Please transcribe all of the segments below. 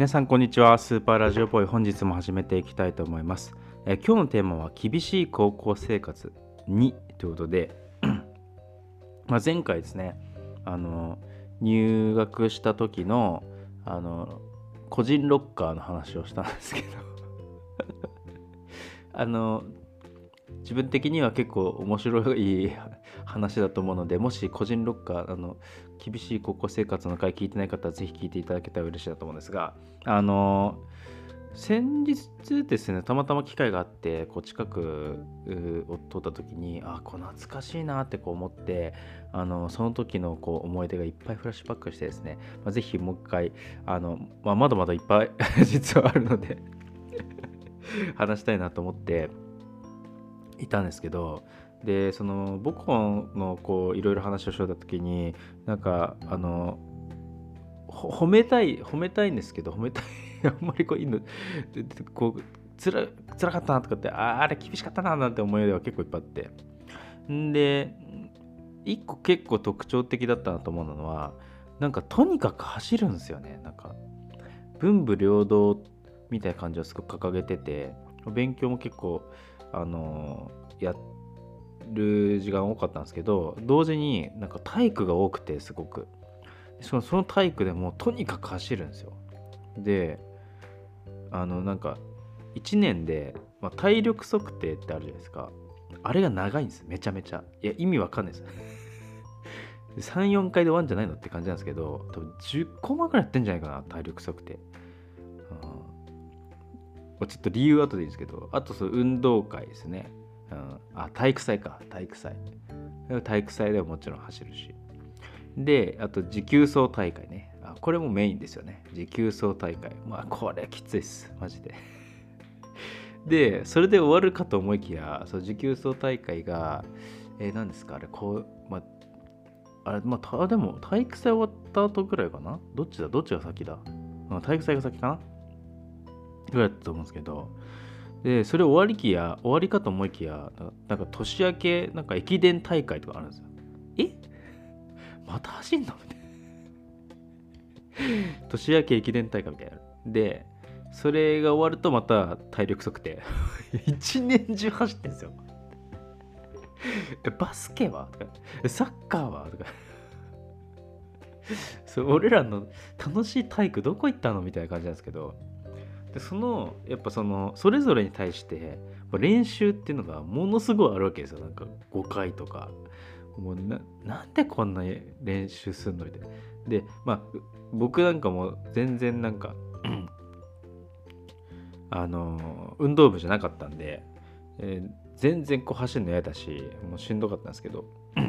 皆さんこんにちは。スーパーラジオボーイ本日も始めていきたいと思います。え今日のテーマは厳しい高校生活。にということで まあ前回ですねあの入学した時のあの個人ロッカーの話をしたんですけど。あの自分的には結構面白い話だと思うのでもし個人ロッカーあの厳しい高校生活の回聞いてない方はぜひ聞いていただけたら嬉しいなと思うんですがあの先日ですねたまたま機会があってこう近くを通った時にあこう懐かしいなってこう思ってあのその時のこう思い出がいっぱいフラッシュバックしてですね、まあ、ぜひもう一回あの、まあ、まだまだいっぱい 実はあるので 話したいなと思っていたんですけどでその母校のこういろいろ話をしようた時になんかあの褒めたい褒めたいんですけど褒めたい あんまりこういいのこうつら辛かったなとかってああれ厳しかったななんて思い出は結構いっぱいあって。で一個結構特徴的だったなと思うのはなんかとにかく走るんですよね。なんか文武両道みたいな感じをすごく掲げてて勉強も結構あのやる時間多かったんですけど同時になんか体育が多くてすごく。しかもその体育でもとにかく走るんですよ。であのなんか1年で、まあ、体力測定ってあるじゃないですか。あれが長いんですめちゃめちゃ。いや意味わかんないです。34回で終わんじゃないのって感じなんですけど多分10コマぐらいやってんじゃないかな体力測定。ちょっと理由後でいいんですけどあとその運動会ですね、うん、あ体育祭か。体育祭。体育祭ではもちろん走るし。であと持久走大会ね。あこれもメインですよね。持久走大会。まあこれきついっす。マジで。でそれで終わるかと思いきやその持久走大会がえー、何ですか？あれこうまああれまあたでも体育祭終わった後ぐらいかな？どっちだ？どっちが先だ？体育祭が先かな？ぐらいだったと思うんですけど。でそれ終わりきや終わりかと思いきやなんか年明けなんか駅伝大会とかあるんですよ。え？また走んの？みたいな。年明け駅伝大会みたいな。でそれが終わるとまた体力測定。一年中走ってんですよ。バスケは？とか。サッカーは？とか。そう俺らの楽しい体育どこ行ったの？みたいな感じなんですけどでそのやっぱそのそれぞれに対して練習っていうのがものすごいあるわけですよ。なんか5回とか。もうななんでこんな練習すんのみたいな。でまあ僕なんかも全然なんか あの運動部じゃなかったんで、えー、全然こう走るの嫌だしもうしんどかったんですけど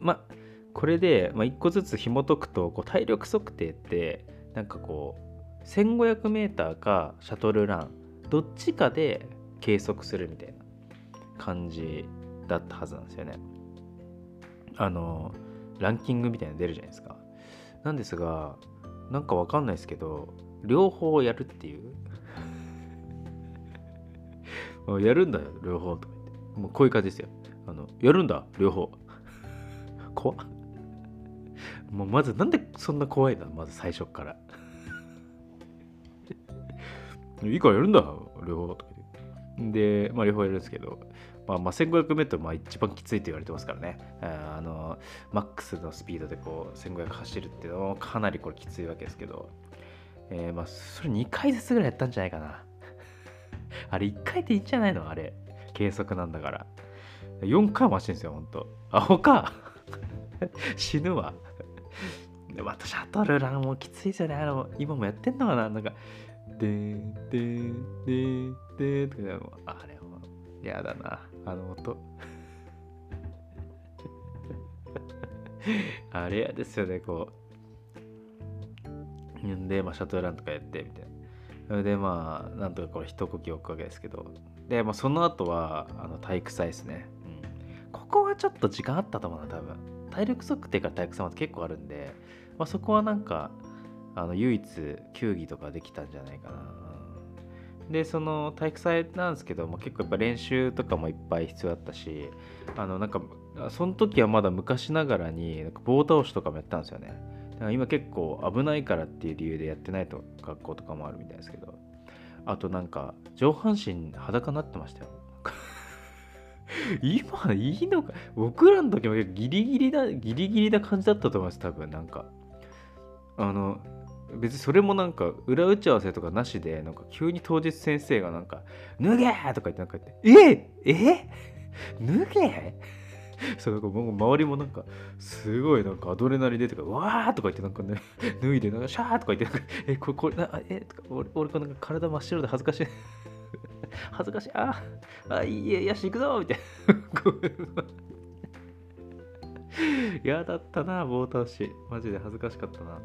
まあこれで、まあ、1個ずつ紐解くとこう体力測定ってなんかこう 1500m かシャトルランどっちかで計測するみたいな感じだったはずなんですよね。あのランキングみたいなの出るじゃないですか。なんですがなんかわかんないですけど両方やるっていう。やるんだよ両方とか言って。もうこういう感じですよ。あのやるんだ両方。怖っ。もうまずなんでそんな怖いんだまず最初から。いいからやるんだ両方とかでまあ両方やるんですけどまあ、まあ 1500m まあ一番きついと言われてますからね。あの、マックスのスピードでこう1500走るっていうのもかなりこれきついわけですけど、えー、まあそれ2回ずつぐらいやったんじゃないかな。あれ1回でいいんじゃないの？あれ。計測なんだから。4回も走るんですよ、ほんと。アホか死ぬわ。で、またシャトルランもきついですよね。あの、今もやってんのかな？なんか、でーでーでーでーとか、あれも嫌だな。あの音あれやですよねこうんで、まあ、シャトルランとかやってみたいなでまあなんとかこれ一呼吸置くわけですけどで、まあ、その後はあの体育祭ですね、うん、ここはちょっと時間あったと思うな多分体力測定から体育祭まで結構あるんで、まあ、そこはなんかあの唯一球技とかできたんじゃないかな。でその体育祭なんですけども結構やっぱ練習とかもいっぱい必要だったしあのなんかその時はまだ昔ながらになんか棒倒しとかもやったんですよね。だから今結構危ないからっていう理由でやってないと学校とかもあるみたいですけど。あとなんか上半身裸になってましたよ。今いいのか？僕らの時もギリギリなギリギリな感じだったと思います多分。なんか。あの別にそれもなんか裏打ち合わせとかなしでなんか急に当日先生がなんか「脱げ!」とか言ってなんか言って「ええ脱げ?」そうなんか周りもなんかすごいなんかアドレナリン出てか「わー!」とか言ってなんかね 脱いでなんかシャー！とか言ってなんか「えこれこれなえ？とか俺俺これなんか体真っ白で恥ずかしい。恥ずかしい。ああいいえよし行くぞ！みたいな。嫌だったな棒倒しマジで恥ずかしかったな。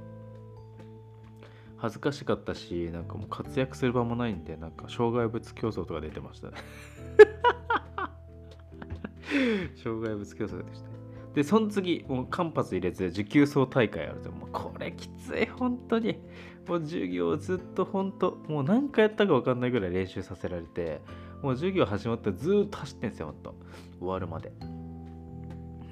恥ずかしかったしなんかもう活躍する場もないんでなんか障害物競争とか出てました 障害物競争出てきてでその次もう間髪入れず持久走大会あるんですよもうこれきつい本当に。もう授業ずっと本当もう何回やったか分かんないぐらい練習させられてもう授業始まったらずっと走ってんですよ本当終わるまで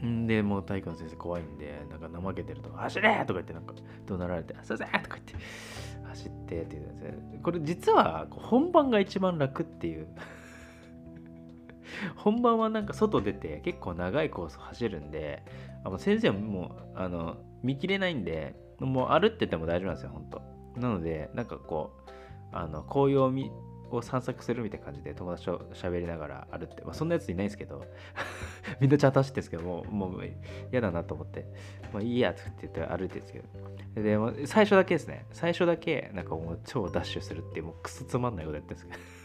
んでもう体育の先生怖いんでなんか怠けてると「走れ!」とか言ってなんか怒鳴られて「すいません!」とか言って走ってっていうですこれ実は本番が一番楽っていう 本番はなんか外出て結構長いコース走るんであの先生はもうあの見切れないんでもう歩ってても大丈夫なんですよ本当なのでなんかこうあの紅葉を見を散策するみたいな感じで友達と喋りながら歩って、まあ、そんなやついないんですけど みんなちゃんと走ってんですけどももう嫌だなと思って。まあいいやって言って歩いてるんですけど。でも最初だけですね。最初だけなんかもう超ダッシュするってもうクソつまんないことやってるんですけど。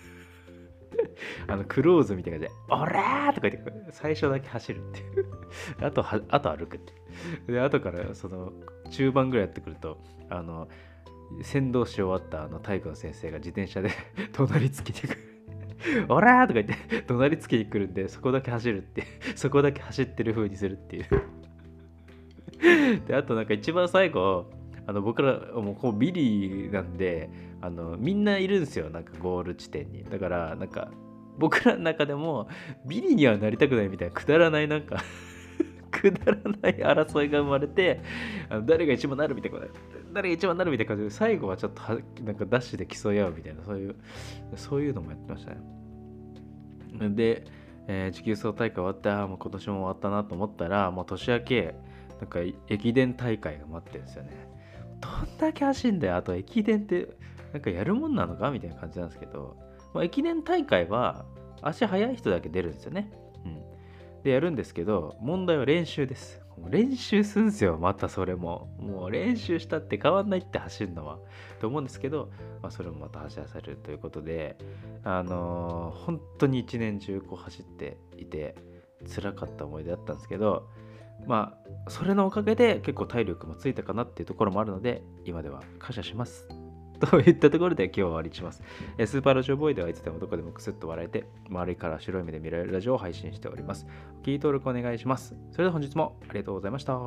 あのクローズみたいな感じで「オラー!」とか言って最初だけ走るっていう。あとはあと歩くってで後からその中盤ぐらいやってくるとあの先導し終わったあの体育の先生が自転車で 隣つけてくる。オラーとか言って 隣つけに来るんでそこだけ走るって そこだけ走ってる風にするっていう。であとなんか一番最後あの僕らもうこうビリなんであのみんないるんですよなんかゴール地点に。だからなんか僕らの中でもビリにはなりたくないみたいなくだらないなんかくだらない争いが生まれてあの誰が一番なるみたいな誰が一番なるみたいな感じで最後はちょっとなんかダッシュで競い合うみたいなそういうそういうのもやってましたね。で、えー、持久走大会終わってあもう今年も終わったなと思ったらもう年明けなんか駅伝大会が待ってるんですよね。どんだけ走んだよ。あと駅伝ってなんかやるもんなのかみたいな感じなんですけど、まあ、駅伝大会は足速い人だけ出るんですよね。でやるんですけど、問題は練習です。練習すんすよ、またそれも。もう練習したって変わんないって走るのは。と思うんですけど、まあ、それもまた走らされるということで、あのー、本当に一年中こう走っていて、辛かった思い出だったんですけど、まあ、それのおかげで結構体力もついたかなっていうところもあるので、今では感謝します。といったところで今日は終わりにします。スーパーラジオボーイではいつでもどこでもクスッと笑えて、周りから白い目で見られるラジオを配信しております。お聞き登録お願いします。それでは本日もありがとうございました。